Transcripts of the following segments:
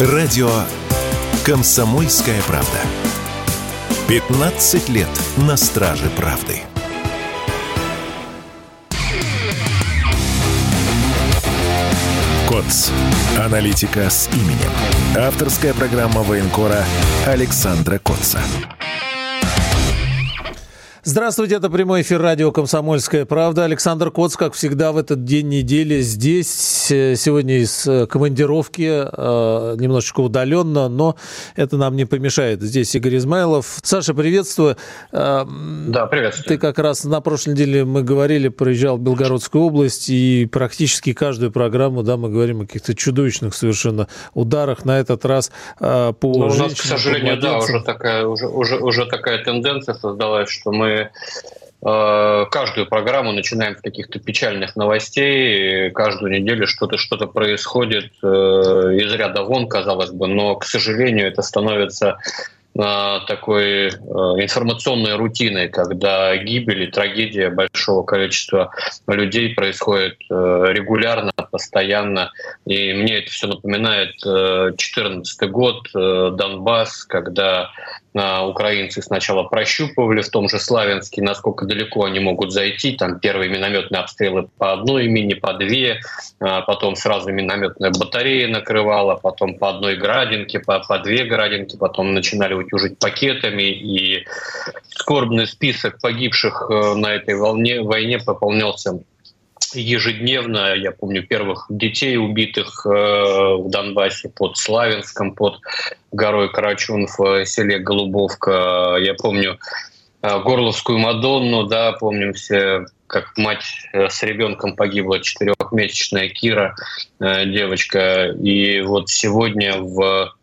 Радио «Комсомольская правда». 15 лет на страже правды. КОЦ. Аналитика с именем. Авторская программа военкора Александра Котца. Здравствуйте, это прямой эфир радио «Комсомольская правда». Александр Коц, как всегда, в этот день недели здесь. Э, сегодня из э, командировки, э, немножечко удаленно, но это нам не помешает. Здесь Игорь Измайлов. Саша, приветствую. Да, приветствую. Ты как раз на прошлой неделе, мы говорили, проезжал в Белгородскую область, и практически каждую программу, да, мы говорим о каких-то чудовищных совершенно ударах. На этот раз по ну, У нас, к сожалению, да, уже такая, уже, уже, уже такая тенденция создалась, что мы Э, каждую программу начинаем с каких-то печальных новостей, каждую неделю что-то что-то происходит э, из ряда вон, казалось бы, но, к сожалению, это становится э, такой информационной рутиной, когда гибель и трагедия большого количества людей происходит регулярно, постоянно. И мне это все напоминает 2014 год, Донбасс, когда украинцы сначала прощупывали в том же Славянске, насколько далеко они могут зайти. Там первые минометные обстрелы по одной мини, по две, а потом сразу минометная батарея накрывала, потом по одной градинке, по, по две градинки, потом начинали утюжить пакетами, и скорбный список погибших э, на этой волне, войне пополнялся ежедневно, я помню, первых детей, убитых э, в Донбассе под Славянском, под горой Карачун в селе Голубовка. Я помню э, Горловскую Мадонну, да, помним все, как мать э, с ребенком погибла, четырехмесячная Кира, девочка. И вот сегодня в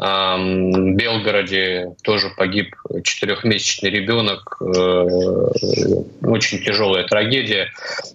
Белгороде тоже погиб четырехмесячный ребенок. Э, очень тяжелая трагедия.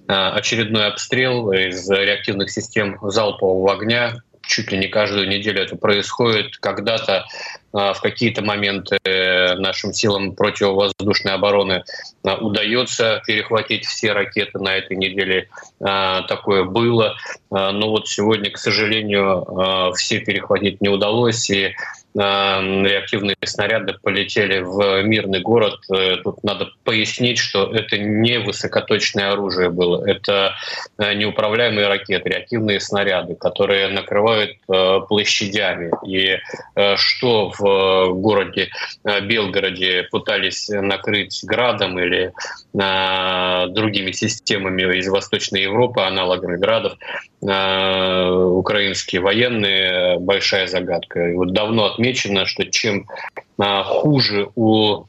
А, очередной обстрел из реактивных систем залпового огня чуть ли не каждую неделю это происходит. Когда-то а, в какие-то моменты нашим силам противовоздушной обороны удается перехватить все ракеты на этой неделе. Такое было. Но вот сегодня, к сожалению, все перехватить не удалось. И реактивные снаряды полетели в мирный город. Э, тут надо пояснить, что это не высокоточное оружие было. Это неуправляемые ракеты, реактивные снаряды, которые накрывают площадями. И что в городе Белгороде пытались накрыть градом или другими системами из Восточной Европы, аналогами градов, украинские военные, большая загадка. И вот давно отмечено, что чем а, хуже у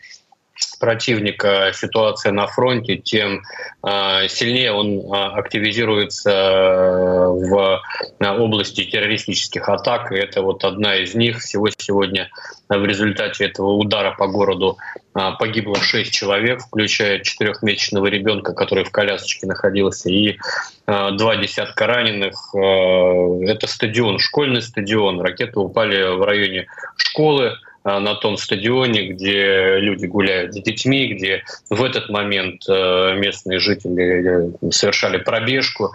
противника ситуация на фронте, тем э, сильнее он э, активизируется в области террористических атак. И это вот одна из них. Всего сегодня в результате этого удара по городу э, погибло шесть человек, включая четырехмесячного ребенка, который в колясочке находился, и два десятка раненых. Это стадион, школьный стадион. Ракеты упали в районе школы. Э, на том стадионе, где люди гуляют с детьми, где в этот момент э, местные жители э, совершали пробежку.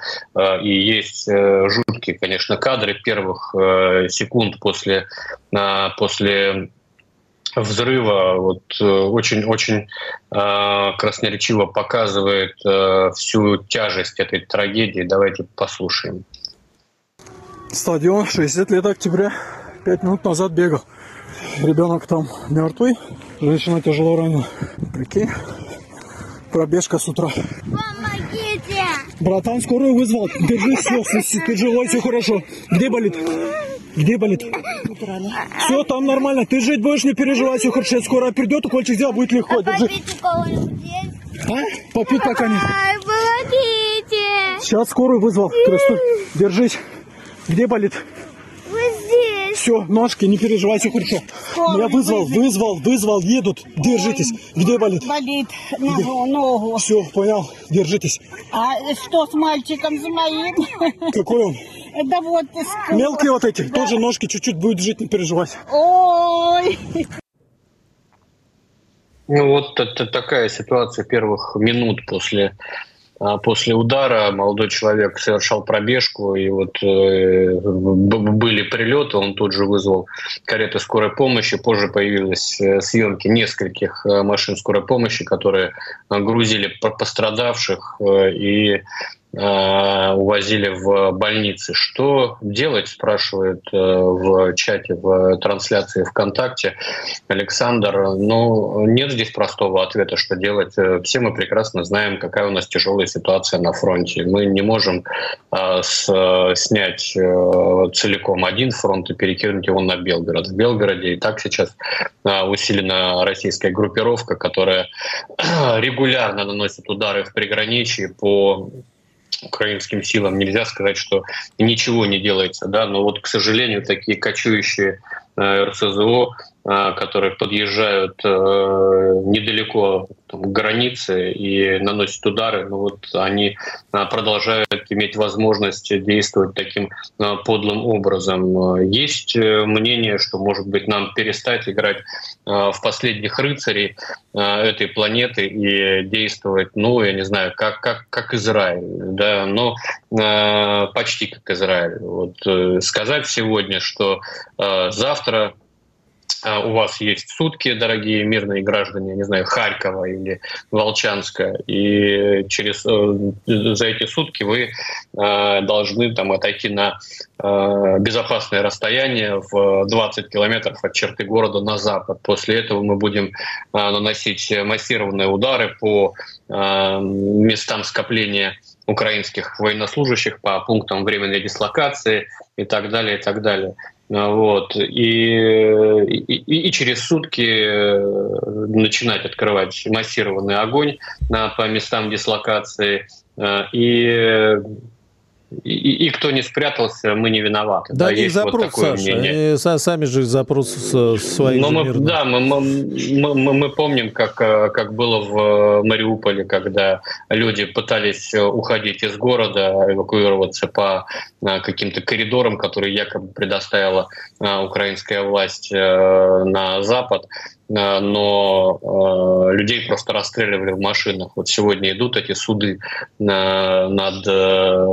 И есть жуткие, конечно, кадры первых секунд после, после взрыва вот очень-очень красноречиво показывает всю тяжесть этой трагедии. Давайте послушаем. Стадион 60 лет октября. Пять минут назад бегал. Ребенок там мертвый, женщина тяжело ранена. Прикинь, пробежка с утра. Помогите! Братан, скорую вызвал. Держи все, ты живой, все хорошо. Где болит? Где болит? Все, там нормально. Ты жить будешь, не переживай, все хорошо. Скоро придет, укольчик сделал, будет легко. А Держи. попить у кого-нибудь есть? А? Попить пока помогите! Сейчас скорую вызвал. Держись. Где болит? Все, ножки, не переживай, все хорошо. Я вызвал, вызвал, вызвал, едут. Держитесь. Где болит? Болит ногу, ногу. Все, понял. Держитесь. А что с мальчиком, с моим? Какой он? Да вот. ск- Мелкие вот эти. Тоже ножки чуть-чуть будет жить, не переживай. Ой. Ну вот это такая ситуация первых минут после после удара молодой человек совершал пробежку, и вот э, были прилеты, он тут же вызвал карету скорой помощи. Позже появились э, съемки нескольких э, машин скорой помощи, которые грузили пострадавших и увозили в больницы. Что делать, спрашивает э, в чате, в трансляции ВКонтакте Александр. Ну, нет здесь простого ответа, что делать. Э, все мы прекрасно знаем, какая у нас тяжелая ситуация на фронте. Мы не можем снять целиком один фронт и перекинуть его на Белгород. В Белгороде и так сейчас усилена российская группировка, которая регулярно наносит удары в приграничье по украинским силам. Нельзя сказать, что ничего не делается, да, но вот, к сожалению, такие кочующие РСЗО а, которые подъезжают э, недалеко к границе и наносят удары, но вот они продолжают иметь возможность действовать таким подлым образом. Есть э, мнение, что, может быть, нам перестать играть в последних рыцарей этой планеты и действовать, ну, я не знаю, как, как, как Израиль, да, но почти как Израиль. Вот э, сказать сегодня, что завтра а, у вас есть сутки, дорогие мирные граждане, не знаю, Харькова или Волчанска, и через э, за эти сутки вы э, должны там отойти на э, безопасное расстояние в 20 километров от черты города на запад. После этого мы будем наносить массированные удары по местам скопления украинских военнослужащих, по пунктам временной дислокации и так далее, и так далее. Вот. И, и, и через сутки э, начинать открывать массированный огонь на, по местам дислокации. Э, и и, и кто не спрятался, мы не виноваты. Да, да есть запрос, вот такое Саша, мнение. Они сами же запрос свои. Но мы, да, мы, мы, мы, мы помним, как, э, как было в Мариуполе, когда люди пытались уходить из города, эвакуироваться по э, каким-то коридорам, которые якобы предоставила э, украинская власть на Запад. Э, но э, людей просто расстреливали в машинах. Вот сегодня идут эти суды над э,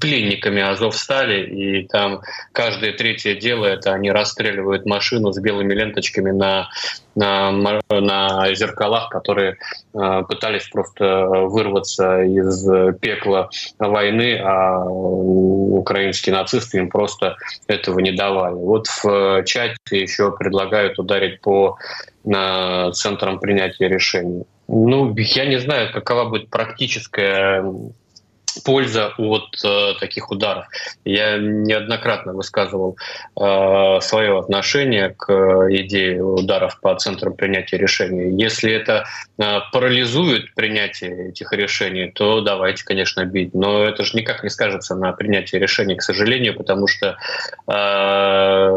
пленниками Азовстали, и там каждое третье дело это они расстреливают машину с белыми ленточками на на, на зеркалах, которые э, пытались просто вырваться из пекла войны, а украинские нацисты им просто этого не давали. Вот в чате еще предлагают ударить по на центрам принятия решений. Ну, я не знаю, какова будет практическая польза от э, таких ударов. Я неоднократно высказывал э, свое отношение к идее ударов по центрам принятия решений. Если это э, парализует принятие этих решений, то давайте, конечно, бить. Но это же никак не скажется на принятии решений, к сожалению, потому что э,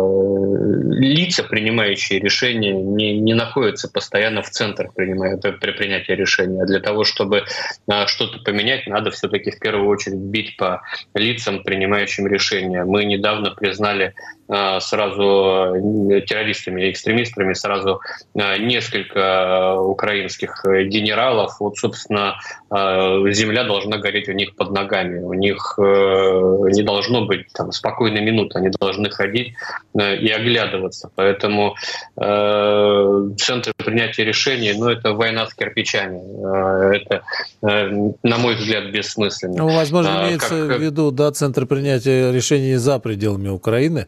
лица, принимающие решения, не, не находятся постоянно в центрах принимая, при принятии решения. А для того, чтобы э, что-то поменять, надо все-таки в первую очередь бить по лицам, принимающим решения. Мы недавно признали сразу э, террористами экстремистами сразу э, несколько украинских генералов. Вот, собственно, земля должна гореть у них под ногами. У них не должно быть там спокойной минуты, они должны ходить и оглядываться. Поэтому центры принятия решений, ну, это война с кирпичами. Это, на мой взгляд, бессмысленно. Ну, возможно, имеется как... в виду, да, центры принятия решений за пределами Украины.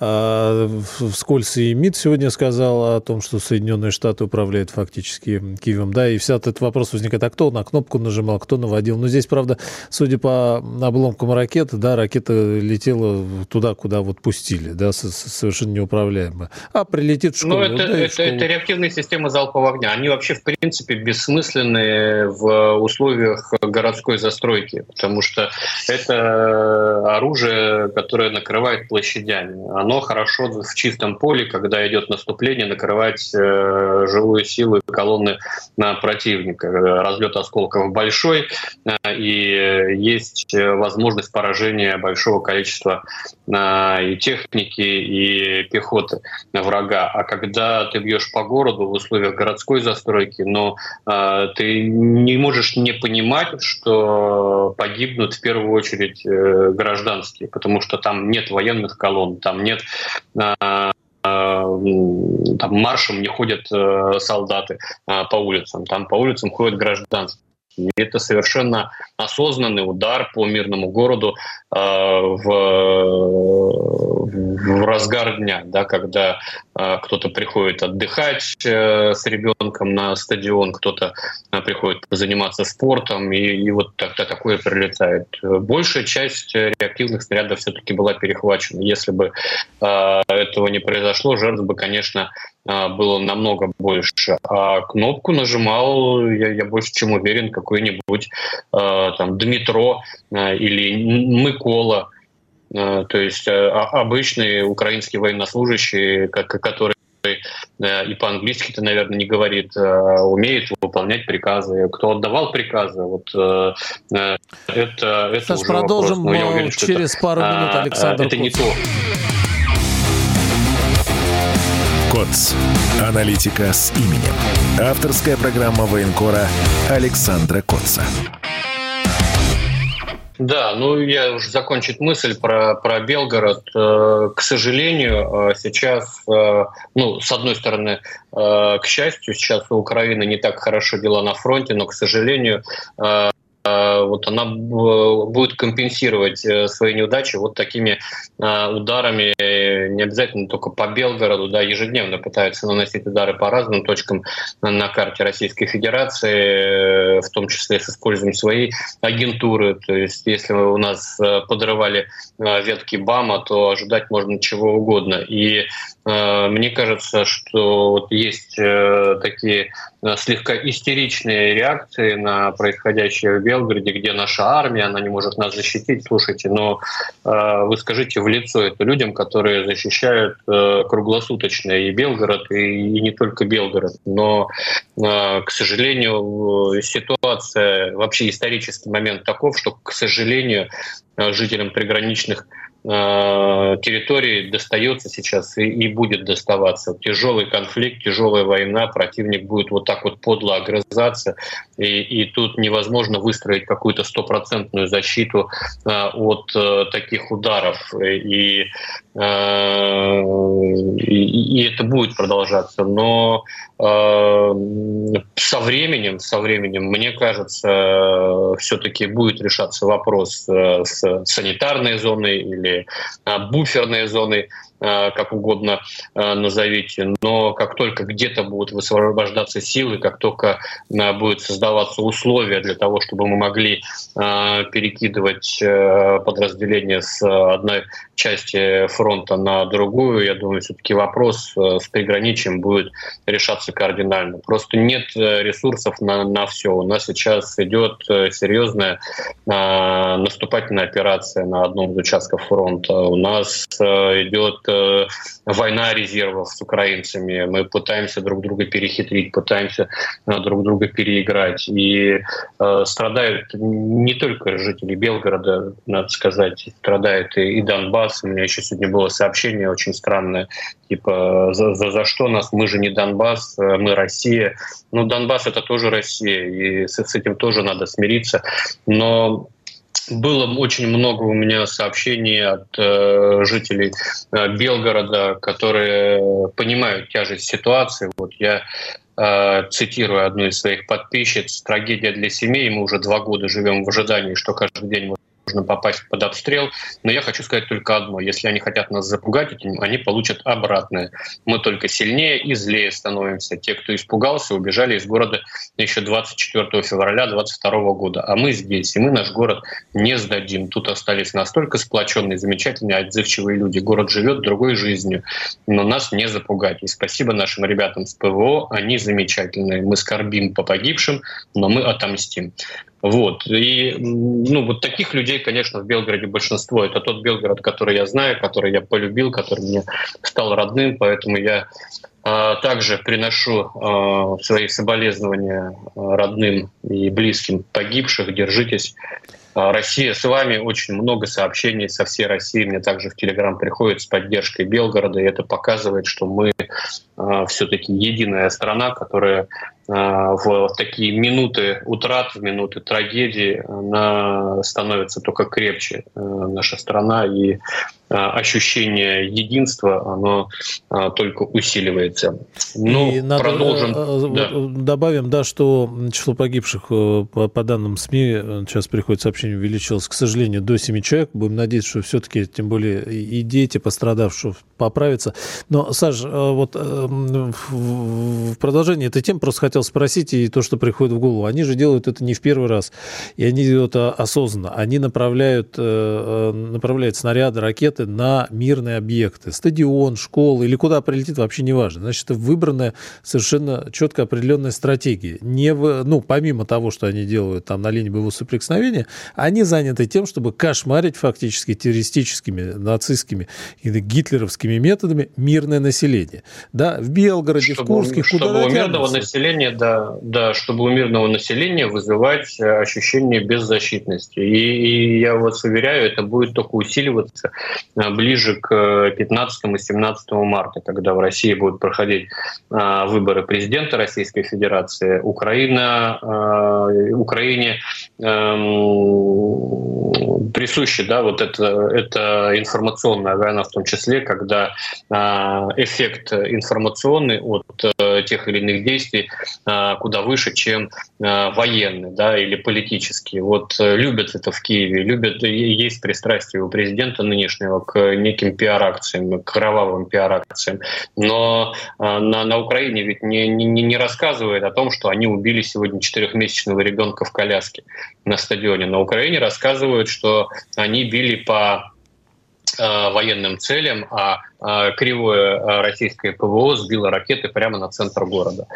А, вскользь и МИД сегодня сказал о том, что Соединенные Штаты управляют фактически Киевом, да, и вся этот вопрос возникает, а кто на кнопку нажимал, кто наводил. Но здесь, правда, судя по обломкам ракеты, да, ракета летела туда, куда вот пустили, да, совершенно неуправляемо. А прилетит в школу. Ну, это, да, это, школу. это реактивные системы залпового огня. Они вообще, в принципе, бессмысленны в условиях городской застройки, потому что это оружие, которое накрывает площадями оно хорошо в чистом поле, когда идет наступление, накрывать э, живую силу колонны противника. Разлет осколков большой, и есть возможность поражения большого количества и техники, и пехоты врага. А когда ты бьешь по городу в условиях городской застройки, но ты не можешь не понимать, что погибнут в первую очередь э, гражданские, потому что там нет военных колонн, там нет там маршем не ходят э, солдаты по улицам, там по улицам ходят гражданские. И это совершенно осознанный удар по мирному городу э, в, в разгар дня, да, когда э, кто-то приходит отдыхать э, с ребенком на стадион, кто-то э, приходит заниматься спортом, и, и вот тогда такое прилетает. Большая часть реактивных снарядов все-таки была перехвачена. Если бы э, этого не произошло, жертв бы, конечно, было намного больше. А кнопку нажимал, я, я больше чем уверен, какой-нибудь э, там Дмитро э, или Микола, то есть э, обычный украинский военнослужащий, как, который и по-английски-то, наверное, не говорит, умеет выполнять приказы. Кто отдавал приказы, вот это, это Саш, уже продолжим вопрос. Но я уверен, через пару минут, Александр. Это Куц. не то. КОЦ. Аналитика с именем. Авторская программа военкора Александра Котца. Да, ну я уже закончить мысль про, про Белгород. Э, к сожалению, э, сейчас, э, ну, с одной стороны, к счастью, сейчас у Украины не так хорошо дела на фронте, но, к сожалению, вот она будет компенсировать свои неудачи вот такими ударами, не обязательно только по Белгороду, да, ежедневно пытаются наносить удары по разным точкам на карте Российской Федерации, э, в том числе с использованием своей агентуры. То есть если у нас э, подрывали ветки БАМа, то ожидать можно чего угодно. И мне кажется, что вот есть такие слегка истеричные реакции на происходящее в Белгороде, где наша армия, она не может нас защитить. Слушайте, но э, вы скажите в лицо это людям, которые защищают э, круглосуточно и Белгород, и, не только Белгород. Но, э, к сожалению, ситуация, вообще исторический момент таков, что, к сожалению, э, жителям приграничных Э, территории достается сейчас и, и будет доставаться. Тяжелый конфликт, тяжелая война, противник будет вот так вот подло огрызаться, и, и тут невозможно выстроить какую-то стопроцентную защиту э, от э, таких ударов. И, э, и, и это будет продолжаться. Но э, со временем, со временем, мне кажется, все-таки будет решаться вопрос э, с санитарной зоной или буферные зоны Э, как угодно э, назовите, но как только где-то будут высвобождаться силы, как только э, будут создаваться условия для того, чтобы мы могли перекидывать подразделения с одной части фронта на другую, я думаю, все-таки вопрос с приграничием будет решаться кардинально. Просто нет ресурсов на, на все. У нас сейчас идет серьезная наступательная операция на одном из участков фронта. У нас идет Э, война резервов с украинцами. Мы пытаемся друг друга перехитрить, пытаемся э, друг друга переиграть. И э, страдают не только жители Белгорода, надо сказать, страдает и, и Донбасс. У меня еще сегодня было сообщение очень странное, типа за, за, за что нас, мы же не Донбасс, мы Россия. Ну, Донбасс это тоже Россия, и с, с этим тоже надо смириться. Но было очень много у меня сообщений от э, жителей э, Белгорода, которые понимают тяжесть ситуации. Вот я э, цитирую одну из своих подписчиц, трагедия для семей. Мы уже два года живем в ожидании, что каждый день можно попасть под обстрел. Но я хочу сказать только одно. Если они хотят нас запугать они получат обратное. Мы только сильнее и злее становимся. Те, кто испугался, убежали из города еще 24 февраля 2022 года. А мы здесь, и мы наш город не сдадим. Тут остались настолько сплоченные, замечательные, отзывчивые люди. Город живет другой жизнью, но нас не запугать. И спасибо нашим ребятам с ПВО, они замечательные. Мы скорбим по погибшим, но мы отомстим. Вот. И ну, вот таких людей, конечно, в Белгороде большинство. Это тот Белгород, который я знаю, который я полюбил, который мне стал родным, поэтому я Также приношу свои соболезнования родным и близким погибших. Держитесь. Россия с вами. Очень много сообщений со всей России. Мне также в Телеграм приходит с поддержкой Белгорода. И это показывает, что мы все-таки единая страна, которая в такие минуты утрат, в минуты трагедии она становится только крепче наша страна. И ощущение единства оно только усиливается. Ну, и надо, продолжим. Да. Добавим, да, что число погибших э, по данным СМИ э, сейчас приходит сообщение увеличилось, к сожалению, до 7 человек. Будем надеяться, что все-таки, тем более и дети пострадавших поправятся. Но, Саш, э, вот в продолжении этой темы просто хотел спросить, и то, что приходит в голову, они же делают это не в первый раз, и они делают это осознанно. Они направляют, э, э, направляют снаряды, ракеты на мирные объекты. Стадион, школы или куда прилетит, вообще не важно. Значит, это выбранная совершенно четко определенная стратегия. Не в, ну, помимо того, что они делают там на линии боевого соприкосновения, они заняты тем, чтобы кошмарить фактически террористическими, нацистскими и гитлеровскими методами мирное население. Да, в Белгороде, чтобы, в Курске, куда Чтобы у мирного населения, да, да, чтобы у мирного населения вызывать э, ощущение беззащитности. И, и я вас уверяю, это будет только усиливаться ближе к 15 и 17 марта, когда в России будут проходить э, выборы президента Российской Федерации. Украина, Украине эм, присуща да, вот это, это информационная война в том числе, когда эффект информационный от тех или иных действий куда выше, чем военные да, или политические. Вот э, любят это в Киеве, любят, есть пристрастие у президента нынешнего к неким пиар-акциям, к кровавым пиар-акциям. Но а, на, на Украине ведь не, не, не рассказывают о том, что они убили сегодня четырехмесячного ребенка в коляске на стадионе. На Украине рассказывают, что они били по военным целям, а кривое российское ПВО сбило ракеты прямо на центр города.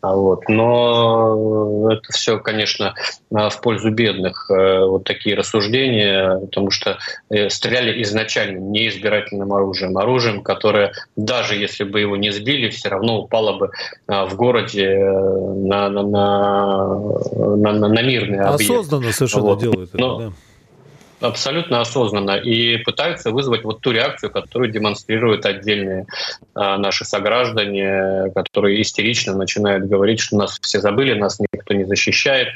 А вот. Но это все, конечно, в пользу бедных. Э, вот такие рассуждения, потому что э, стреляли изначально не избирательным оружием, оружием, которое, даже если бы его не сбили, все равно упало бы э, в городе на, на, на, на, на мирный объект. Осознанно совершенно вот. делают это, Но, да абсолютно осознанно и пытаются вызвать вот ту реакцию, которую демонстрируют отдельные а, наши сограждане, которые истерично начинают говорить, что нас все забыли, нас никто не защищает,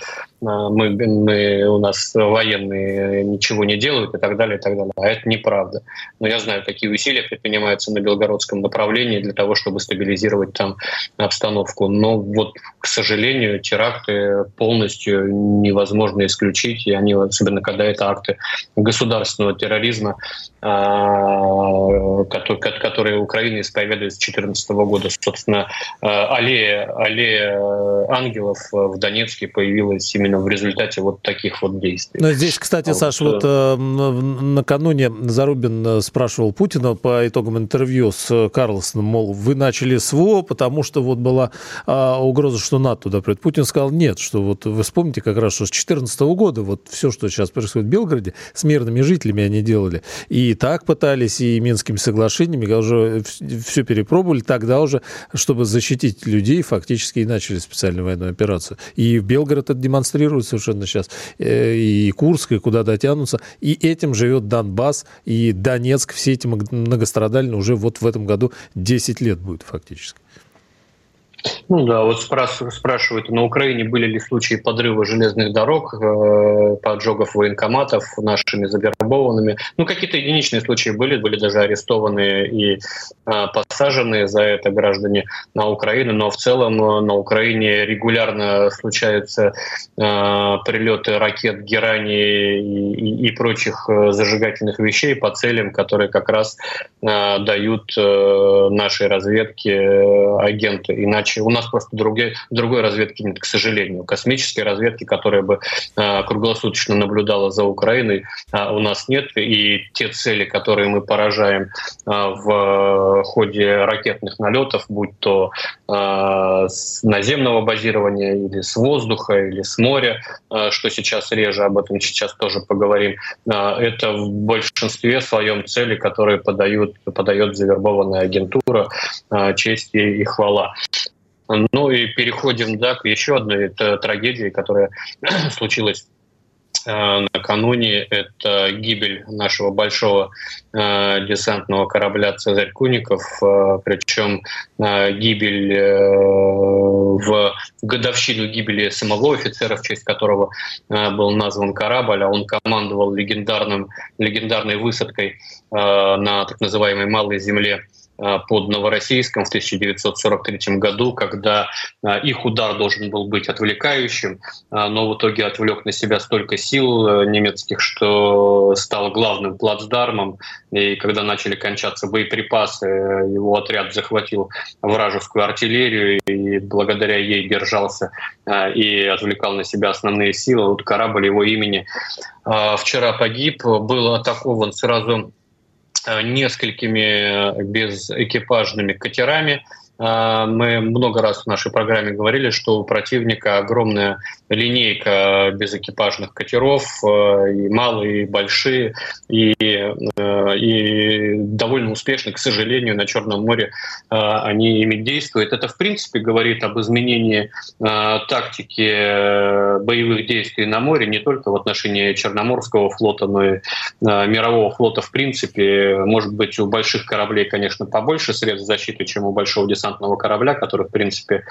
а, мы, мы, у нас военные ничего не делают и так далее, и так далее. А это неправда. Но я знаю, какие усилия предпринимаются на белгородском направлении для того, чтобы стабилизировать там обстановку. Но вот, к сожалению, теракты полностью невозможно исключить, и они, особенно когда это акты государственного терроризма, а, которые Украина исповедует с 2014 года. Собственно, а, аллея, аллея ангелов в Донецке появилась именно в результате вот таких вот действий. Но здесь, кстати, а Саш, вот, вот э, накануне Зарубин э, спрашивал Путина по итогам интервью с Карлсоном, мол, вы начали СВО, потому что вот была угроза, что НАТО туда придет. Путин сказал нет, что вот вы вспомните как раз, что с 2014 года вот все, что сейчас происходит в Белгороде, с мирными жителями они делали. И так пытались, и Минскими соглашениями, уже все перепробовали, тогда уже, чтобы защитить людей, фактически и начали специальную военную операцию. И Белгород это демонстрирует совершенно сейчас, э, и Курск, и куда дотянутся. И этим живет Донбасс, и Донецк, все эти многострадальные уже вот в этом году 10 лет будет фактически. Ну да, вот спрашивают, на Украине были ли случаи подрыва железных дорог, э, поджогов военкоматов нашими завербованными. Ну, какие-то единичные случаи были, были даже арестованные и э, посаженные за это граждане на Украину, но в целом э, на Украине регулярно случаются прилеты ракет, герани и, и, прочих зажигательных вещей по целям, которые как раз дают нашей разведке агенты. Иначе у нас нас просто другой, другой разведки нет, к сожалению. Космической разведки, которая бы э, круглосуточно наблюдала за Украиной, э, у нас нет. И те цели, которые мы поражаем э, в ходе ракетных налетов, будь то э, с наземного базирования или с воздуха, или с моря, э, что сейчас реже, об этом сейчас тоже поговорим, э, это в большинстве своем цели, которые подают, подает завербованная агентура, э, честь и хвала. Ну и переходим да, к еще одной трагедии, которая случилась Э, накануне. Это гибель нашего большого э, десантного корабля «Цезарь Куников», э, причем э, гибель э, в годовщину гибели самого офицера, в честь которого э, был назван корабль, а он командовал легендарным, легендарной высадкой на так называемой Малой Земле под Новороссийском в 1943 году, когда э, их удар должен был быть отвлекающим, э, но в итоге отвлек на себя столько сил немецких, что стал главным плацдармом. И когда начали кончаться боеприпасы, его отряд захватил вражескую артиллерию и благодаря ей держался и отвлекал на себя основные силы. Вот корабль его имени вчера погиб, был атакован сразу Э, несколькими э, безэкипажными катерами мы много раз в нашей программе говорили, что у противника огромная линейка безэкипажных катеров, э, и малые, и большие, и, э, и довольно успешно, к сожалению, на Черном море э, они ими действуют. Это, в принципе, говорит об изменении тактики боевых действий на море не только в отношении Черноморского флота, но и мирового флота в принципе. Может быть, у больших кораблей, конечно, побольше средств защиты, чем у большого десанта десантного корабля, который, в принципе,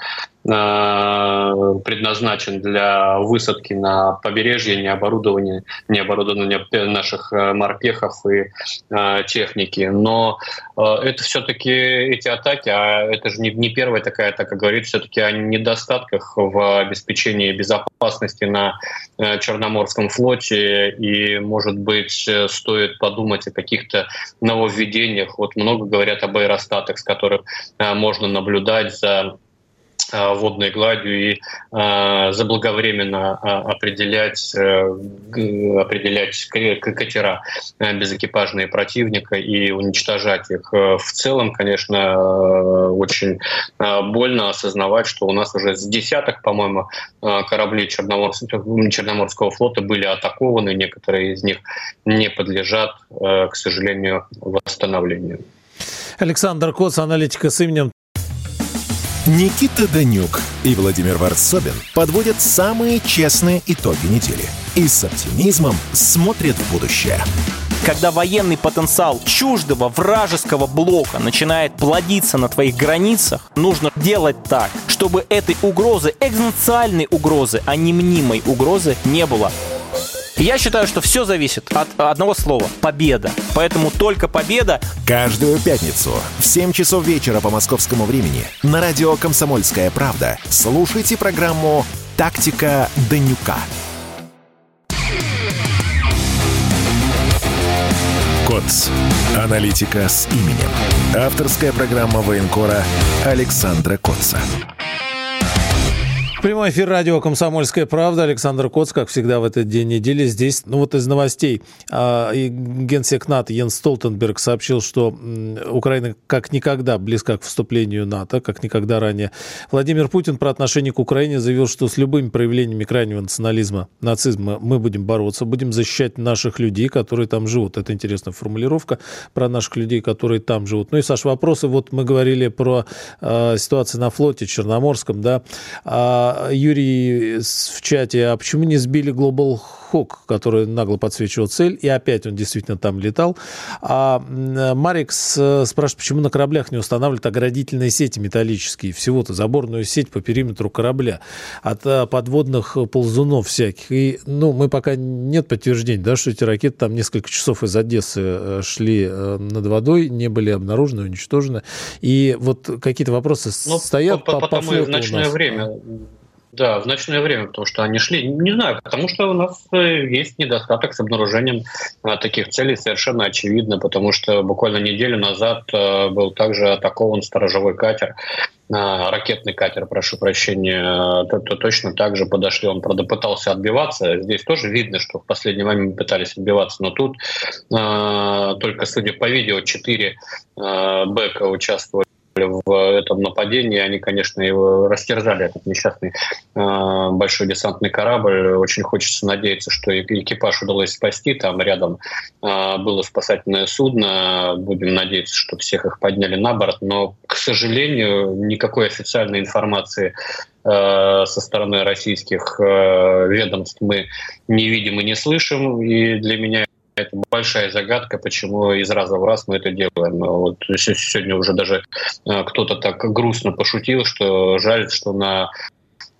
э, предназначен для высадки на побережье, не оборудования, не оборудования наших э, морпехов и э, техники. Но это все-таки эти атаки, а это же не, не первая такая атака, говорит все-таки о недостатках в обеспечении безопасности на Черноморском флоте. И, может быть, стоит подумать о каких-то нововведениях. Вот много говорят об аэростатах, с которых можно наблюдать за водной гладью и э, заблаговременно э, определять, э, определять катера э, безэкипажные противника и уничтожать их. В целом, конечно, э, очень э, больно осознавать, что у нас уже с десяток, по-моему, э, кораблей Черноморского, флота были атакованы, некоторые из них не подлежат, э, к сожалению, восстановлению. Александр Коц, аналитика с именем Никита Данюк и Владимир Варсобин подводят самые честные итоги недели и с оптимизмом смотрят в будущее. Когда военный потенциал чуждого вражеского блока начинает плодиться на твоих границах, нужно делать так, чтобы этой угрозы, экзистенциальной угрозы, а не мнимой угрозы не было. Я считаю, что все зависит от одного слова – победа. Поэтому только победа. Каждую пятницу в 7 часов вечера по московскому времени на радио «Комсомольская правда» слушайте программу «Тактика Данюка». КОЦ. Аналитика с именем. Авторская программа военкора Александра Котца. Прямой эфир радио «Комсомольская правда». Александр Коц, как всегда в этот день недели. Здесь, ну вот из новостей, а, генсек НАТО Йен Столтенберг сообщил, что Украина как никогда близка к вступлению НАТО, как никогда ранее. Владимир Путин про отношение к Украине заявил, что с любыми проявлениями крайнего национализма, нацизма мы будем бороться, будем защищать наших людей, которые там живут. Это интересная формулировка про наших людей, которые там живут. Ну и, Саш, вопросы. Вот мы говорили про э, ситуацию на флоте Черноморском, да. А, Юрий в чате, а почему не сбили Global Hawk, который нагло подсвечивал цель, и опять он действительно там летал. А Марикс э, спрашивает, почему на кораблях не устанавливают оградительные сети металлические, всего-то заборную сеть по периметру корабля от э, подводных ползунов всяких. И, ну, мы пока нет подтверждений, да, что эти ракеты там несколько часов из Одессы э, шли над водой, не были обнаружены, уничтожены. И вот какие-то вопросы ну, стоят по, по, по, по, по в ночное время Да, в ночное время, потому что они шли. Не знаю, потому что у нас э, есть недостаток с обнаружением а, таких целей совершенно очевидно, потому что буквально неделю назад э, был также атакован сторожевой катер, ракетный катер, прошу прощения, то, то точно так же подошли, он, правда, пытался отбиваться. Здесь тоже видно, что в последний момент пытались отбиваться, но тут э, только, судя по видео, четыре э, бэка участвовали в этом нападении. Они, конечно, его растерзали, этот несчастный э, большой десантный корабль. Очень хочется надеяться, что экипаж удалось спасти. Там рядом э, было спасательное судно. Будем надеяться, что всех их подняли на борт. Но, к сожалению, никакой официальной информации э, со стороны российских ведомств мы не видим и не слышим. И для меня это большая загадка, почему из раза в раз мы это делаем. Вот сегодня уже даже э, кто-то так грустно пошутил, что жаль, что на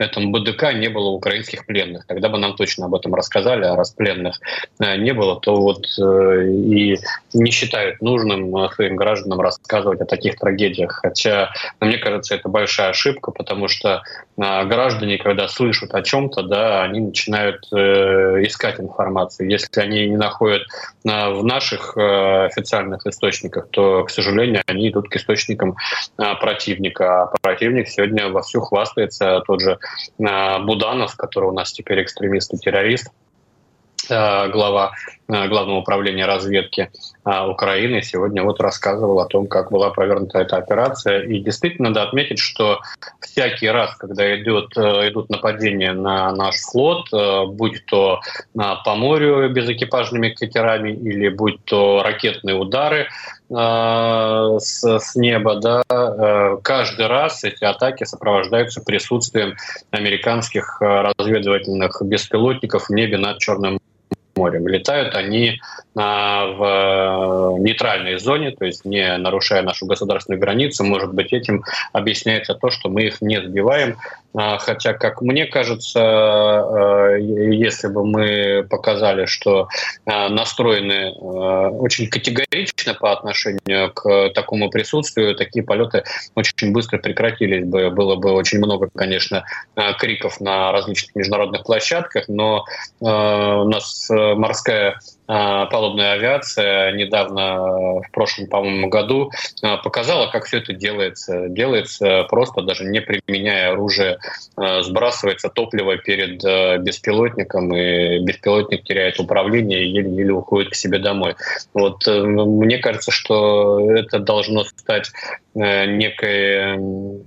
этом БДК не было украинских пленных. Тогда бы нам точно об этом рассказали, а раз пленных э, не было, то вот э, и не считают нужным э, своим гражданам рассказывать о таких трагедиях. Хотя, мне кажется, это большая ошибка, потому что граждане, когда слышат о чем-то, да, они начинают искать информацию. Если они не находят в наших официальных источниках, то, к сожалению, они идут к источникам противника. А противник сегодня вовсю хвастается, тот же Буданов, который у нас теперь экстремист и террорист, э, глава э, Главного управления разведки э, Украины сегодня вот рассказывал о том, как была провернута эта операция. И действительно надо отметить, что всякий раз, когда идет, идут нападения на наш флот, будь то по морю безэкипажными катерами или будь то ракетные удары, Э, с, с неба, да, э, каждый раз эти атаки сопровождаются присутствием американских э, разведывательных беспилотников в небе над Черным морем. Летают они а, в нейтральной зоне, то есть не нарушая нашу государственную границу. Может быть, этим объясняется то, что мы их не сбиваем. А, хотя, как мне кажется, а, если бы мы показали, что настроены очень категорично по отношению к такому присутствию, такие полеты очень быстро прекратились бы. Было бы очень много, конечно, криков на различных международных площадках, но у нас морская палубная авиация недавно, в прошлом, по-моему, году а, показала, как все это делается. Делается просто, даже не применяя оружие, а, сбрасывается топливо перед беспилотником, и беспилотник теряет управление и еле-еле уходит к себе домой. Вот э, мне кажется, что это должно стать э, некой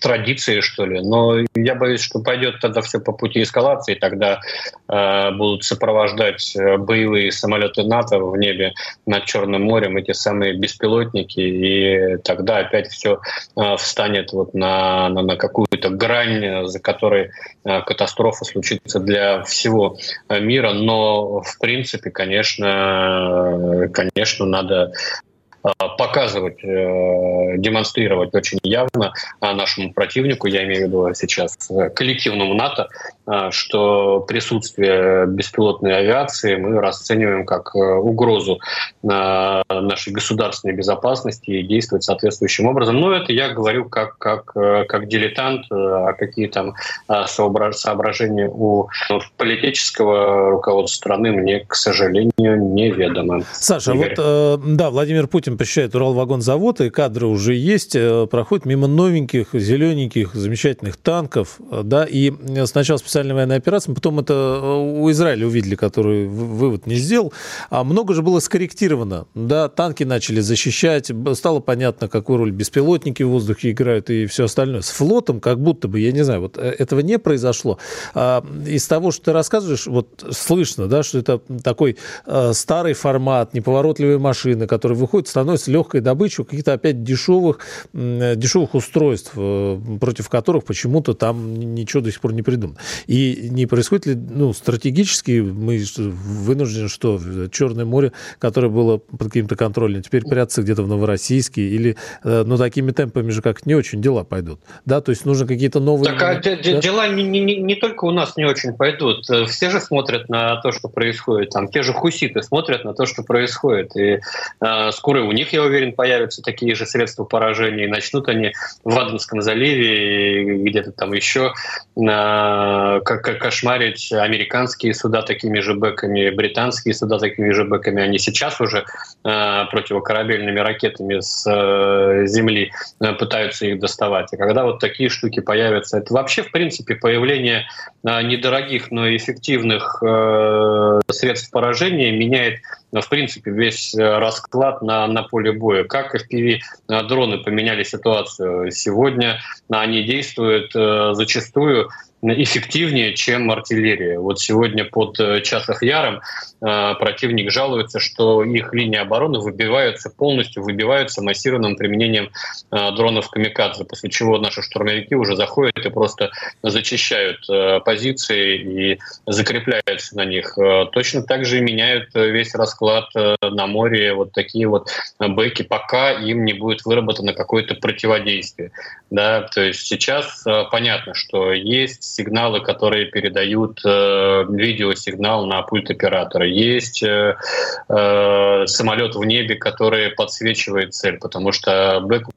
традиции, что ли. Но я боюсь, что пойдет тогда все по пути эскалации, тогда э, будут сопровождать э, боевые самолеты НАТО в небе над Черным морем, эти самые беспилотники, и тогда опять все э, встанет вот на, на, на какую-то грань, за которой э, катастрофа случится для всего мира. Но, в принципе, конечно, э, конечно, надо Э, показывать, э, демонстрировать очень явно э, нашему противнику, я имею в виду сейчас коллективному НАТО, что присутствие беспилотной авиации мы расцениваем как угрозу нашей государственной безопасности и действовать соответствующим образом. Но это я говорю как, как, как дилетант, а какие там соображения у политического руководства страны мне, к сожалению, неведомы. Саша, Игорь. вот да, Владимир Путин посещает Уралвагонзавод, и кадры уже есть, э, проходит мимо новеньких, зелененьких, замечательных танков, э, да, и сначала специальная военная операция, потом это э, у Израиля увидели, который вывод не сделал, а много же было скорректировано, да, танки начали защищать, стало понятно, какую роль беспилотники в воздухе играют и все остальное. С флотом как будто бы, я не знаю, вот этого не произошло. А из того, что ты рассказываешь, вот слышно, да, что это такой старый формат, неповоротливые машины, которые выходят, становятся становится легкой добычей каких-то опять дешевых, дешевых устройств, э, против которых почему-то там ничего до сих пор не придумано. И не происходит ли, ну, стратегически мы вынуждены, что Черное море, которое было под каким-то контролем, теперь прятаться где-то в Новороссийске или, э, ну, такими темпами же как не очень дела пойдут. Да, то есть нужно какие-то новые... Так, а да? дела не, не, не только у нас не очень пойдут. Э, все же смотрят на то, что происходит. Там те же хуситы смотрят на то, что происходит. И э, скоро у них, я уверен, появятся такие же средства поражения, и начнут они в Аденском заливе где-то там еще как кошмарить американские суда такими же бэками, британские суда такими же бэками. Они сейчас уже противокорабельными ракетами с земли пытаются их доставать. И когда вот такие штуки появятся, это вообще, в принципе, появление недорогих, но эффективных средств поражения меняет в принципе, весь э, расклад на, на поле боя. Как FPV-дроны поменяли ситуацию? Сегодня они действуют э, зачастую эффективнее, чем артиллерия. Вот сегодня под э, Часов Яром э, противник жалуется, что их линии обороны выбиваются полностью, выбиваются массированным применением э, дронов «Камикадзе», после чего наши штурмовики уже заходят и просто зачищают позиции и закрепляются на них. Точно так же меняют весь расклад на море вот такие вот бэки, пока им не будет выработано какое-то противодействие. Да? То есть сейчас понятно, что есть сигналы, которые передают э, видеосигнал на пульт оператора. Есть э, э, самолет в небе, который подсвечивает цель, потому что бэк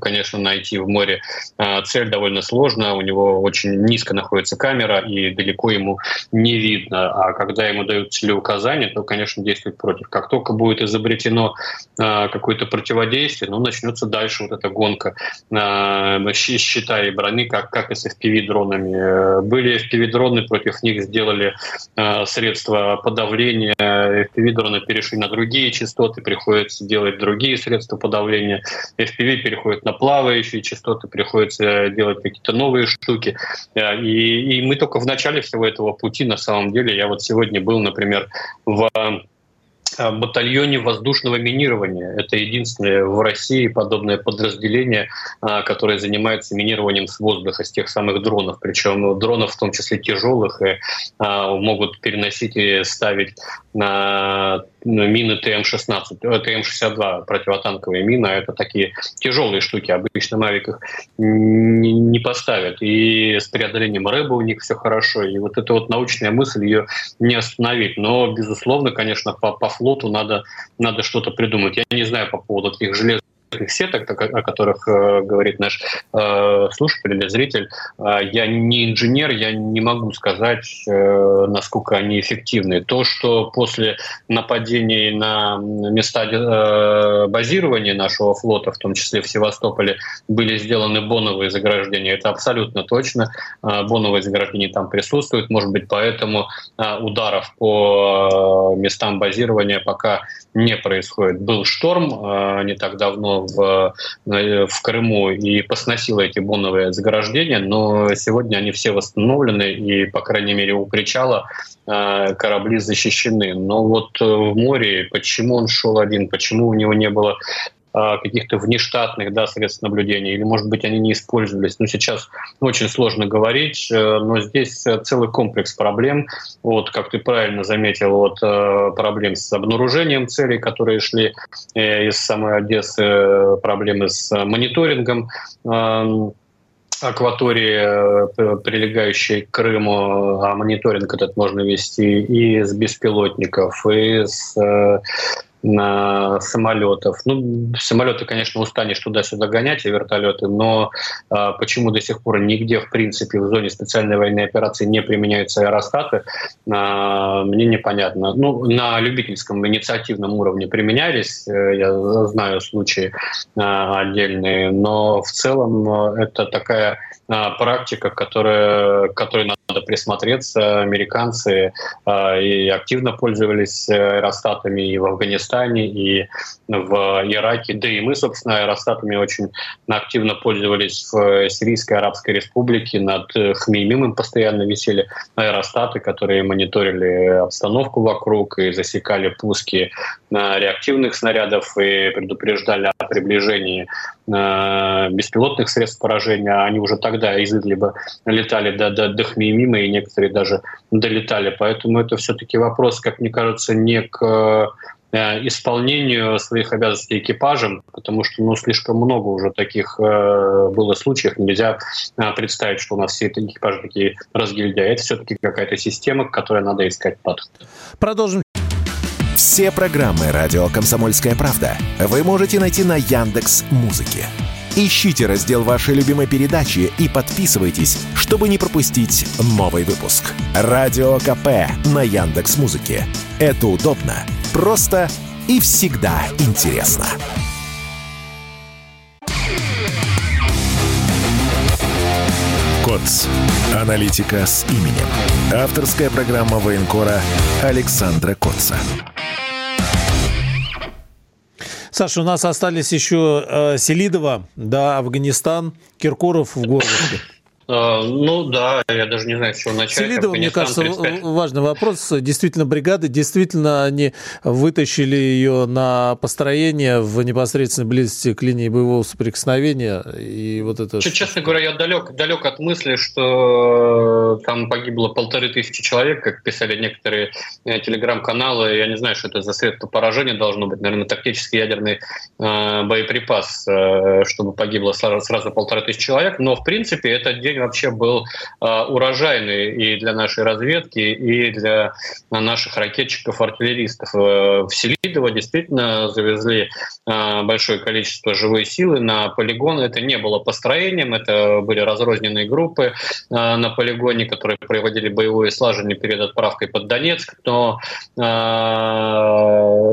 конечно, найти в море а, цель довольно сложно. У него очень низко находится камера, и далеко ему не видно. А когда ему дают целеуказания, то, конечно, действует против. Как только будет изобретено а, какое-то противодействие, ну, начнется дальше вот эта гонка а, щита и брони, как, как и с FPV-дронами. Были FPV-дроны, против них сделали средства подавления. FPV-дроны перешли на другие частоты, приходится делать другие средства подавления. FPV переходит на плавающие частоты, приходится делать какие-то новые штуки. Э, и, и мы только в начале всего этого пути, на самом деле. Я вот сегодня был, например, в Э, батальоне воздушного минирования. Это единственное в России подобное подразделение, э, которое занимается минированием с воздуха, с тех самых дронов. Причем дронов в том числе тяжелых и могут переносить и ставить на мины ТМ-16, ТМ-62, противотанковые мины. Это такие тяжелые штуки. Обычно Мавик их не поставят. И с преодолением рэба у них все хорошо. И вот эта вот научная мысль, ее не остановить. Но, безусловно, конечно, по, по флоту надо, надо что-то придумать. Я не знаю по поводу таких железных сеток, о которых э, говорит наш э, слушатель или зритель, э, я не инженер, я не могу сказать, насколько они эффективны. То, что после нападений на места базирования нашего флота, в том числе в Севастополе, были сделаны боновые заграждения, это абсолютно точно. Боновые заграждения там присутствуют, может быть, поэтому ударов по местам базирования пока не происходит. Был шторм не так давно в, э, в Крыму и посносила эти боновые заграждения, но сегодня они все восстановлены, и, по крайней мере, у причала э, корабли защищены. Но вот в море, почему он шел один, почему у него не было каких-то внештатных да, средств наблюдения, или, может быть, они не использовались. Но сейчас очень сложно говорить, э, но здесь э, целый комплекс проблем. Вот, как ты правильно заметил, вот, э, проблем с обнаружением целей, которые шли из самой Одессы, проблемы с мониторингом акватории, прилегающей к Крыму, а мониторинг этот можно вести и с беспилотников, и с самолетов. Ну, самолеты, конечно, устанешь туда-сюда гонять, и вертолеты, но а, почему до сих пор нигде, в принципе, в зоне специальной военной операции не применяются аэростаты, а, мне непонятно. Ну, на любительском инициативном уровне применялись, э, я знаю случаи а, отдельные, но в целом э, это такая практика, которая, которой надо присмотреться. Американцы а, и активно пользовались аэростатами и в Афганистане, и в Ираке. Да и мы, собственно, аэростатами очень активно пользовались в Сирийской Арабской Республике. Над Хмеймимом постоянно висели аэростаты, которые мониторили обстановку вокруг и засекали пуски реактивных снарядов и предупреждали о приближении беспилотных средств поражения. Они уже тогда из Идлиба летали до, до, до Хмеймима, и некоторые даже долетали. Поэтому это все-таки вопрос, как мне кажется, не к э, исполнению своих обязанностей экипажем, потому что ну, слишком много уже таких э, было случаев. Нельзя э, представить, что у нас все эти экипажи такие разгильдяи. Это все-таки какая-то система, к которой надо искать подход. Продолжим Все программы радио Комсомольская правда вы можете найти на Яндекс Музыке. Ищите раздел вашей любимой передачи и подписывайтесь, чтобы не пропустить новый выпуск. Радио КП на Яндекс Музыке. Это удобно, просто и всегда интересно. КОЦ. Аналитика с именем. Авторская программа военкора Александра Котца. Саша, у нас остались еще э, Селидова, да, Афганистан, Киркоров в Горловке. А, ну да, я даже не знаю, с чего начать. Селидово, мне кажется, 35. важный вопрос. Действительно, бригады, действительно, они вытащили ее на построение в непосредственной близости к линии боевого соприкосновения. И вот это... Честно говоря, я далек, далек от мысли, что э, там погибло полторы тысячи человек, как писали некоторые э, телеграм-каналы. Я не знаю, что это за средство поражения должно быть. Наверное, тактический ядерный э, боеприпас, чтобы погибло сразу, сразу полторы тысячи человек. Но, в принципе, это день день вообще был а, урожайный и для нашей разведки, и для наших ракетчиков-артиллеристов. Э, в Селидово действительно завезли а, большое количество живой силы на полигон. Это не было построением, это были разрозненные группы а, на полигоне, которые проводили боевое слаживание перед отправкой под Донецк. Но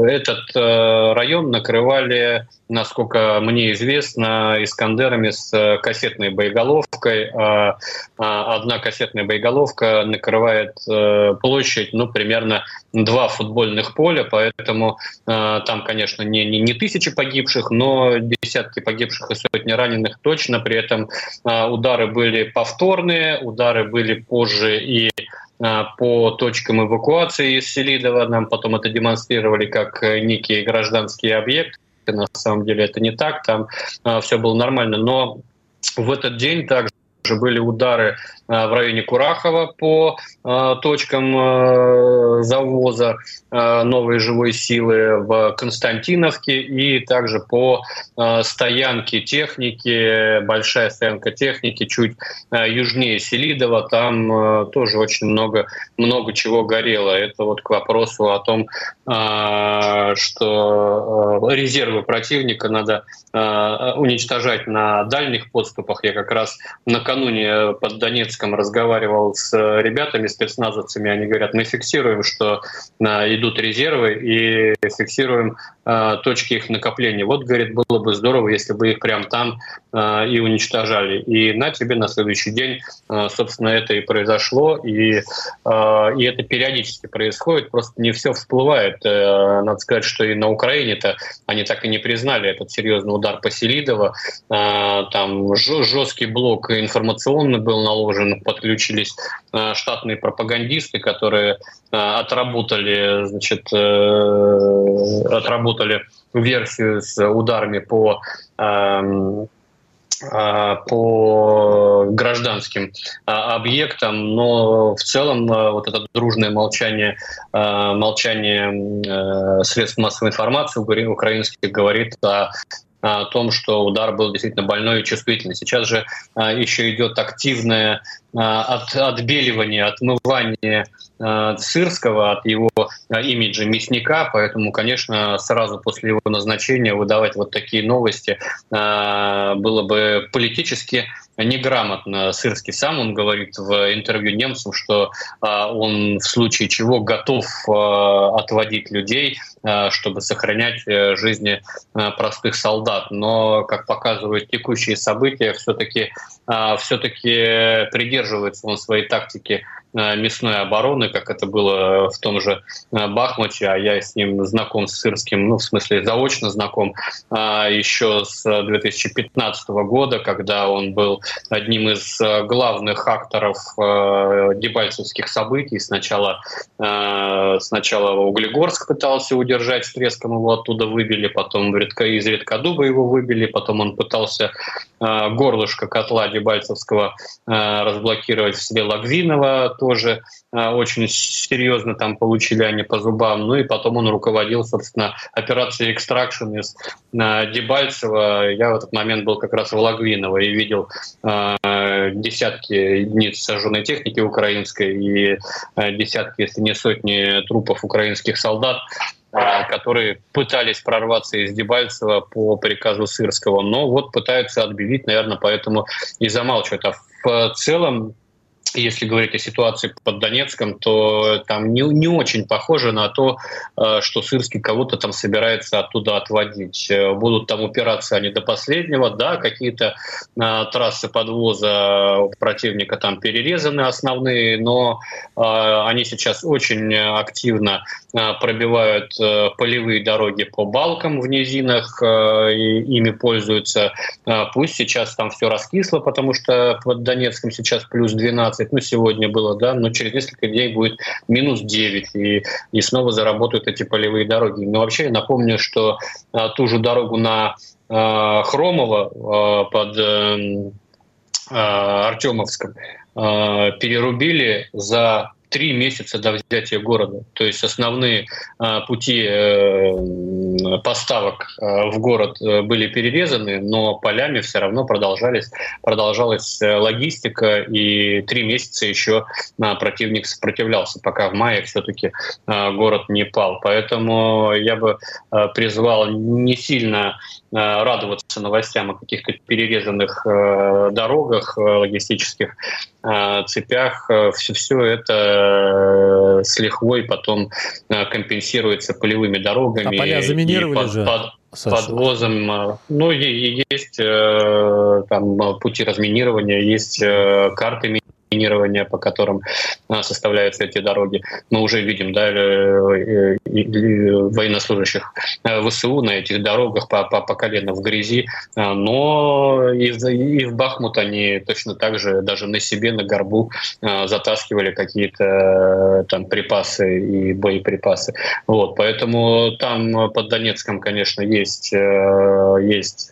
этот э, район накрывали насколько мне известно, Искандерами с э, кассетной боеголовкой. А, а одна кассетная боеголовка накрывает э, площадь, ну, примерно два футбольных поля, поэтому э, там, конечно, не, не, не тысячи погибших, но десятки погибших и сотни раненых точно. При этом удары были повторные, удары были позже и по точкам эвакуации из Селидова. Нам потом это демонстрировали как некие гражданские объекты на самом деле это не так, там а, все было нормально, но в этот день также были удары а, в районе Курахова по а, точкам а, завоза новой живой силы в Константиновке и также по стоянке техники, большая стоянка техники чуть южнее Селидова, там тоже очень много, много чего горело. Это вот к вопросу о том, что резервы противника надо уничтожать на дальних подступах. Я как раз накануне под Донецком разговаривал с э, ребятами, спецназовцами, они говорят, мы фиксируем, что э, идут резервы и фиксируем э, точки их накопления. Вот, говорит, было бы здорово, если бы их прям там и уничтожали. И на тебе на следующий день, собственно, это и произошло, и, и это периодически происходит, просто не все всплывает. Надо сказать, что и на Украине-то они так и не признали этот серьезный удар по Селидово. Там жесткий блок информационный был наложен, подключились э, штатные пропагандисты, которые э, отработали, значит, э, отработали версию с ударами по эм, по гражданским объектам, но в целом вот это дружное молчание, молчание средств массовой информации украинских говорит о о том, что удар был действительно больной и чувствительный. Сейчас же а, еще идет активное а, от, отбеливание, отмывание Сырского от его имиджа мясника, поэтому, конечно, сразу после его назначения выдавать вот такие новости было бы политически неграмотно. Сырский сам он говорит в интервью немцам, что он в случае чего готов отводить людей, чтобы сохранять э, жизни простых солдат. Но, как показывают текущие события, все-таки все-таки придерживается он своей тактики Э, мясной обороны, как это было в том же э, Бахмуте, а я с ним знаком с Сырским, ну, в смысле, заочно знаком, а, еще с 2015 года, когда он был одним из э, главных акторов дебальцевских событий. Сначала, сначала Углегорск пытался удержать с треском, его оттуда выбили, потом из Редкодуба его выбили, потом он пытался горлышко котла Дебальцевского разблокировать в селе Лагвиново, тоже а, очень серьезно там получили они по зубам. Ну и потом он руководил, собственно, операцией «Экстракшн» из а, Дебальцева. Я в этот момент был как раз в Лагвиново и видел э, десятки единиц сожженной техники украинской и десятки, если не сотни трупов украинских солдат. которые пытались прорваться из Дебальцева по приказу Сырского, но вот пытаются отбелить, наверное, поэтому и замалчивают. А в целом если говорить о ситуации под Донецком, то там не, не очень похоже на то, э, что Сырский кого-то там собирается оттуда отводить. Э, будут там упираться они до последнего, да, какие-то а, трассы подвоза противника там перерезаны основные, но а, они сейчас очень активно а, пробивают а, полевые дороги по балкам в низинах, а, и ими пользуются. А, пусть сейчас там все раскисло, потому что под Донецком сейчас плюс 12, 15, ну, сегодня было, да, но через несколько дней будет минус 9, и, и снова заработают эти полевые дороги. Но вообще я напомню, что а, ту же дорогу на а, Хромово а, под а, Артемовском а, перерубили за три месяца до взятия города. То есть основные а, пути э, поставок а, в город э, были перерезаны, но полями все равно продолжались, продолжалась э, логистика, и три месяца еще а, противник сопротивлялся, пока в мае все-таки город не пал. Поэтому я бы призвал не сильно радоваться новостям о каких-то перерезанных дорогах, логистических цепях. Все, все это Э, с лихвой потом э, компенсируется полевыми дорогами. А поля заминировали под, же? Под, подвозом. Э, ну, есть там пути разминирования, есть карты минирования, по которым а, составляются эти дороги. Мы уже видим да, э, военнослужащих э, ВСУ на этих дорогах по, по, по колено в грязи, а, но и и в Бахмут они точно так же даже на себе, на горбу а, затаскивали какие-то э, там припасы и боеприпасы. Вот, поэтому там под Донецком, конечно, есть, есть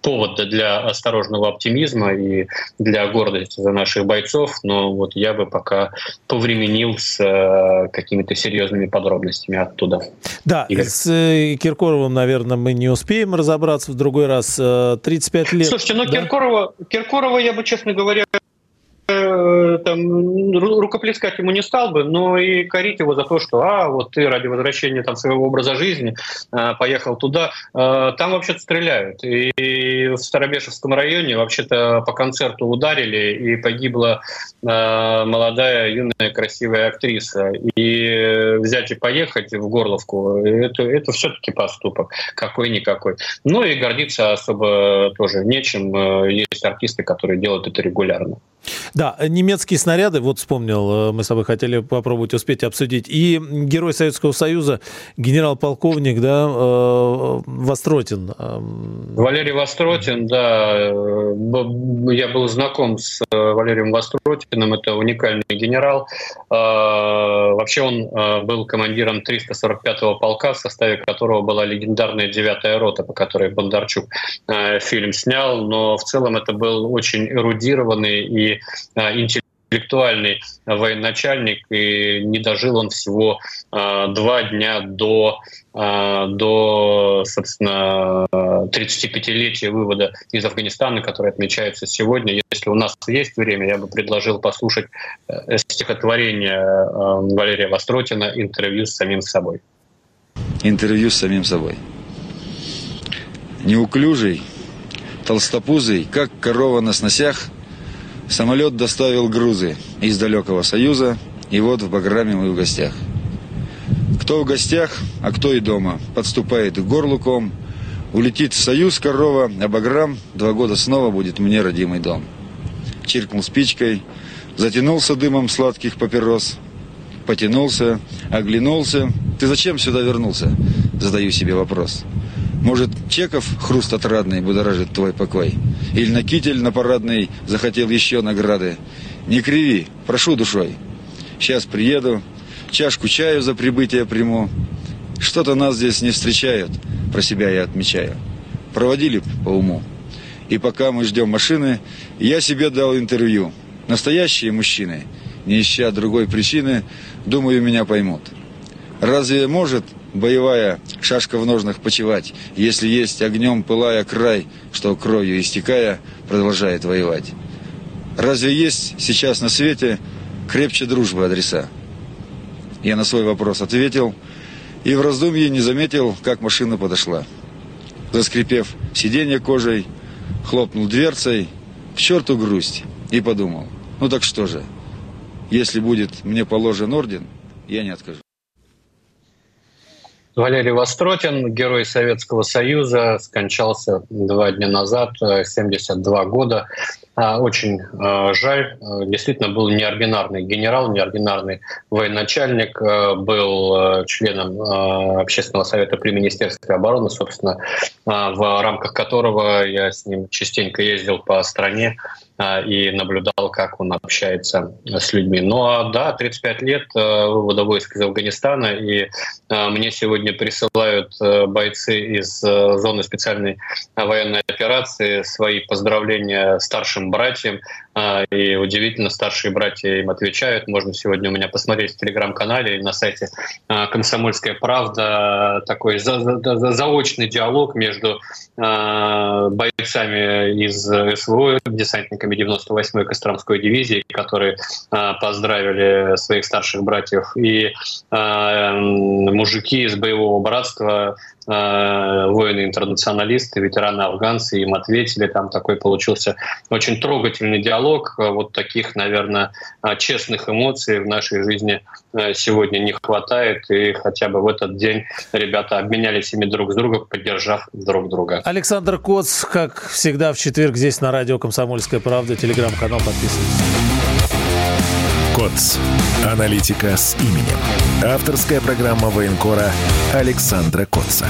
повод для осторожного оптимизма и для гордости за наших бойцов, часов, но вот я бы пока повременил с э, какими-то серьезными подробностями оттуда. Да, Игорь. с э, Киркоровым, наверное, мы не успеем разобраться в другой раз. 35 э, лет. Слушайте, ну да? Киркорова, Киркорова я бы, честно говоря, Э, там, рукоплескать ему не стал бы, но и корить его за то, что а, вот ты ради возвращения там, своего образа жизни а, поехал туда. А, там вообще-то стреляют. И в Старобешевском районе вообще-то по концерту ударили, и погибла молодая, юная, красивая актриса. И взять и поехать в Горловку, это, это все-таки поступок. Какой-никакой. Ну и гордиться особо тоже нечем. Есть артисты, которые делают это регулярно. Да, немецкие снаряды, вот вспомнил, э, мы с тобой хотели попробовать успеть обсудить. И герой Советского Союза, генерал-полковник, да, э, Востротин. Эм, Валерий Востротин, да, э, я был знаком с Валерием Востротиным, это уникальный генерал. Вообще он был командиром 345-го полка, в составе которого была легендарная 9-я рота, по которой Бондарчук фильм снял, но в целом это был очень эрудированный и интеллектуальный военачальник, и не дожил он всего а, два дня до, а, до собственно, 35-летия вывода из Афганистана, который отмечается сегодня. Если у нас есть время, я бы предложил послушать э, стихотворение Валерия Востротина «Интервью с самим собой». Интервью с самим собой. Неуклюжий, толстопузый, как корова на сносях – Самолет доставил грузы из далекого Союза, и вот в программе мы в гостях. Кто в гостях, а кто и дома, подступает к горлу ком, улетит в Союз корова, а Баграм два года снова будет мне родимый дом. Чиркнул спичкой, затянулся дымом сладких папирос, потянулся, оглянулся. Ты зачем сюда вернулся? Задаю себе вопрос. Может, Чеков хруст отрадный будоражит твой покой? Или на китель на парадный захотел еще награды? Не криви, прошу душой. Сейчас приеду, чашку чаю за прибытие приму. Что-то нас здесь не встречают, про себя я отмечаю. Проводили по уму. И пока мы ждем машины, я себе дал интервью. Настоящие мужчины, не ища другой причины, думаю, меня поймут. Разве может боевая шашка в ножнах почевать, если есть огнем пылая край, что кровью истекая продолжает воевать. Разве есть сейчас на свете крепче дружбы адреса? Я на свой вопрос ответил, И в раздумье не заметил, как машина подошла. Заскрипев сиденье кожей, хлопнул дверцей, в черту грусть, и подумал, ну так что же, если будет мне положен орден, я не откажу. Валерий Востротин, герой Советского Союза, скончался два дня назад, 72 э, года. А, очень э, жаль, э, действительно был неординарный генерал, неординарный военачальник, был членом Общественного совета при Министерстве обороны, собственно, в рамках которого я с ним частенько ездил по стране, и наблюдал, как он общается с людьми. Ну а да, 35 лет э, вывода войск из Афганистана, и э, мне сегодня присылают э, бойцы из зоны специальной военной операции свои поздравления старшим братьям. А, и удивительно, старшие братья им отвечают. Можно сегодня у меня посмотреть в телеграм-канале и на сайте «Комсомольская правда» такой заочный диалог между бойцами из СВО, десантниками участниками 98-й Костромской дивизии, которые поздравили своих старших братьев, и мужики из боевого братства, воины-интернационалисты, ветераны-афганцы им ответили. Там такой получился очень трогательный диалог. Вот таких, наверное, честных эмоций в нашей жизни сегодня не хватает. И хотя бы в этот день ребята обменялись ими друг с другом, поддержав друг друга. Александр Коц, как всегда, в четверг здесь на радио «Комсомольская правда». Телеграм-канал подписывайтесь. КОЦ. Аналитика с именем. Авторская программа военкора Александра Котца.